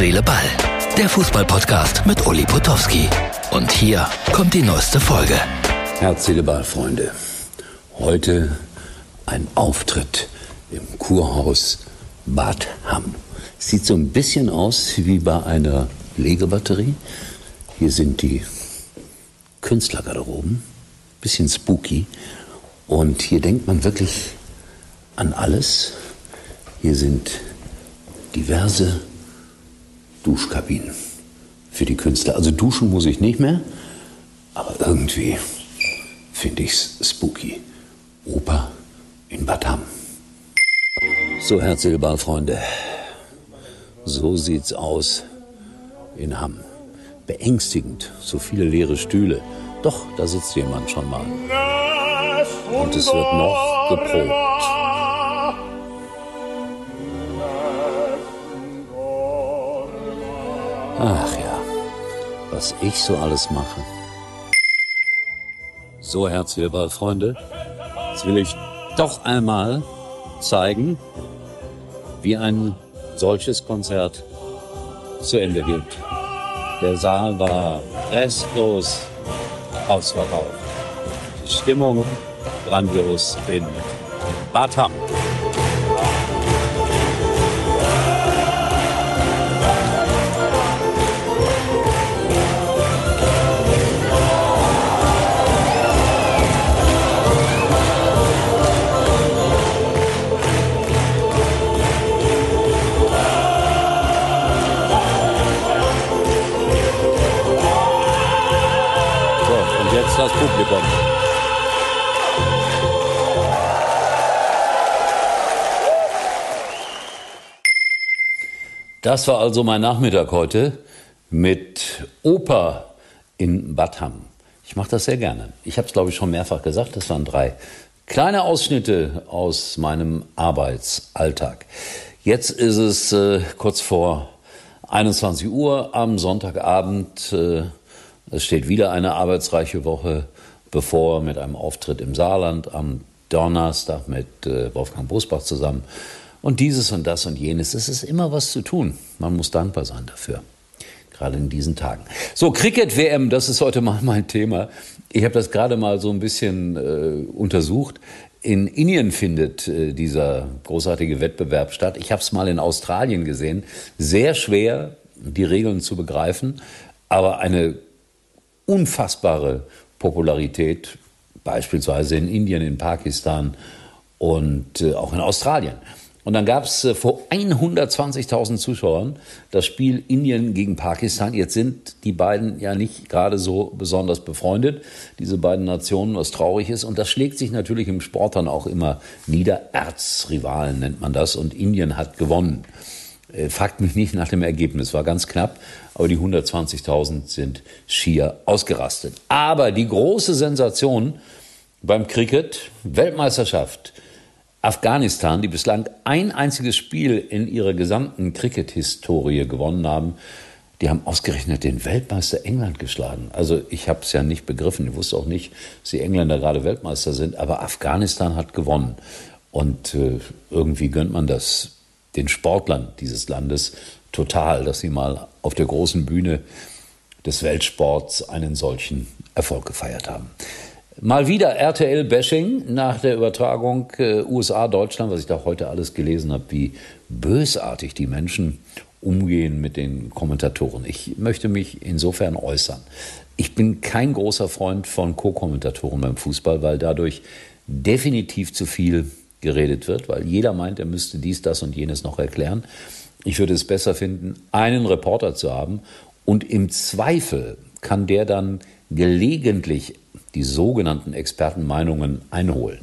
Seele, Ball. Der Fußballpodcast mit Uli Potowski. Und hier kommt die neueste Folge. Herz, Seele, Ball, Freunde. Heute ein Auftritt im Kurhaus Bad Hamm. Sieht so ein bisschen aus wie bei einer Legebatterie. Hier sind die Künstlergarderoben. Bisschen spooky. Und hier denkt man wirklich an alles. Hier sind diverse Duschkabinen für die Künstler. Also duschen muss ich nicht mehr, aber irgendwie finde ich's spooky. Oper in Bad Hamm. So, Herzlebal, Freunde. So sieht's aus in Hamm. Beängstigend, so viele leere Stühle. Doch, da sitzt jemand schon mal. Und es wird noch geprobt. Ach ja, was ich so alles mache. So, Herzwilball, Freunde, jetzt will ich doch einmal zeigen, wie ein solches Konzert zu Ende geht. Der Saal war restlos ausverkauft. Die Stimmung grandios in Bad das Publikum. Das war also mein Nachmittag heute mit Oper in Bad Hamm. Ich mache das sehr gerne. Ich habe es, glaube ich, schon mehrfach gesagt. Das waren drei kleine Ausschnitte aus meinem Arbeitsalltag. Jetzt ist es äh, kurz vor 21 Uhr am Sonntagabend. Äh, es steht wieder eine arbeitsreiche Woche bevor mit einem Auftritt im Saarland am Donnerstag mit äh, Wolfgang Bosbach zusammen. Und dieses und das und jenes. Es ist immer was zu tun. Man muss dankbar sein dafür. Gerade in diesen Tagen. So, Cricket-WM, das ist heute mal mein Thema. Ich habe das gerade mal so ein bisschen äh, untersucht. In Indien findet äh, dieser großartige Wettbewerb statt. Ich habe es mal in Australien gesehen. Sehr schwer, die Regeln zu begreifen, aber eine unfassbare Popularität, beispielsweise in Indien, in Pakistan und äh, auch in Australien. Und dann gab es äh, vor 120.000 Zuschauern das Spiel Indien gegen Pakistan. Jetzt sind die beiden ja nicht gerade so besonders befreundet, diese beiden Nationen, was traurig ist. Und das schlägt sich natürlich im Sport dann auch immer nieder. Erzrivalen nennt man das. Und Indien hat gewonnen. Äh, fragt mich nicht nach dem Ergebnis, war ganz knapp, aber die 120.000 sind schier ausgerastet. Aber die große Sensation beim Cricket, Weltmeisterschaft, Afghanistan, die bislang ein einziges Spiel in ihrer gesamten Cricket-Historie gewonnen haben, die haben ausgerechnet den Weltmeister England geschlagen. Also ich habe es ja nicht begriffen, ich wusste auch nicht, dass die Engländer gerade Weltmeister sind, aber Afghanistan hat gewonnen. Und äh, irgendwie gönnt man das den Sportlern dieses Landes total, dass sie mal auf der großen Bühne des Weltsports einen solchen Erfolg gefeiert haben. Mal wieder RTL-Bashing nach der Übertragung äh, USA-Deutschland, was ich da heute alles gelesen habe, wie bösartig die Menschen umgehen mit den Kommentatoren. Ich möchte mich insofern äußern. Ich bin kein großer Freund von Co-Kommentatoren beim Fußball, weil dadurch definitiv zu viel geredet wird, weil jeder meint, er müsste dies, das und jenes noch erklären. Ich würde es besser finden, einen Reporter zu haben und im Zweifel kann der dann gelegentlich die sogenannten Expertenmeinungen einholen.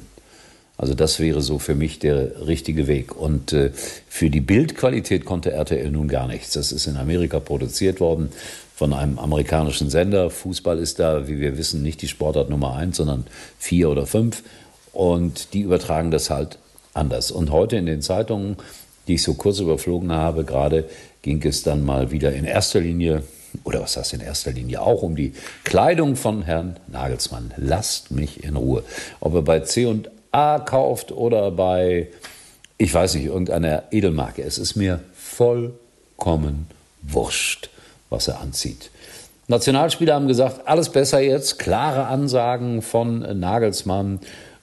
Also das wäre so für mich der richtige Weg. Und äh, für die Bildqualität konnte RTL nun gar nichts. Das ist in Amerika produziert worden von einem amerikanischen Sender. Fußball ist da, wie wir wissen, nicht die Sportart Nummer eins, sondern vier oder fünf. Und die übertragen das halt anders. Und heute in den Zeitungen, die ich so kurz überflogen habe, gerade ging es dann mal wieder in erster Linie, oder was heißt in erster Linie, auch um die Kleidung von Herrn Nagelsmann. Lasst mich in Ruhe. Ob er bei C und A kauft oder bei, ich weiß nicht, irgendeiner Edelmarke. Es ist mir vollkommen wurscht, was er anzieht. Nationalspieler haben gesagt, alles besser jetzt, klare Ansagen von Nagelsmann.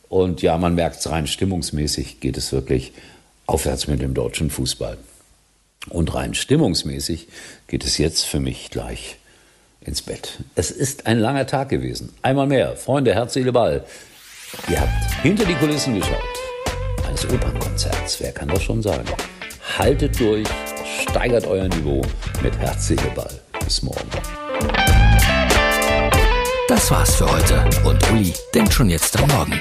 Und ja, man merkt es rein stimmungsmäßig geht es wirklich aufwärts mit dem deutschen Fußball. Und rein stimmungsmäßig geht es jetzt für mich gleich ins Bett. Es ist ein langer Tag gewesen. Einmal mehr, Freunde, Herz, Seele, Ball. Ihr habt hinter die Kulissen geschaut. Eines Opernkonzerts, wer kann das schon sagen? Haltet durch, steigert euer Niveau mit Herz, Seele, Ball. Bis morgen. Das war's für heute und Uli denkt schon jetzt am Morgen.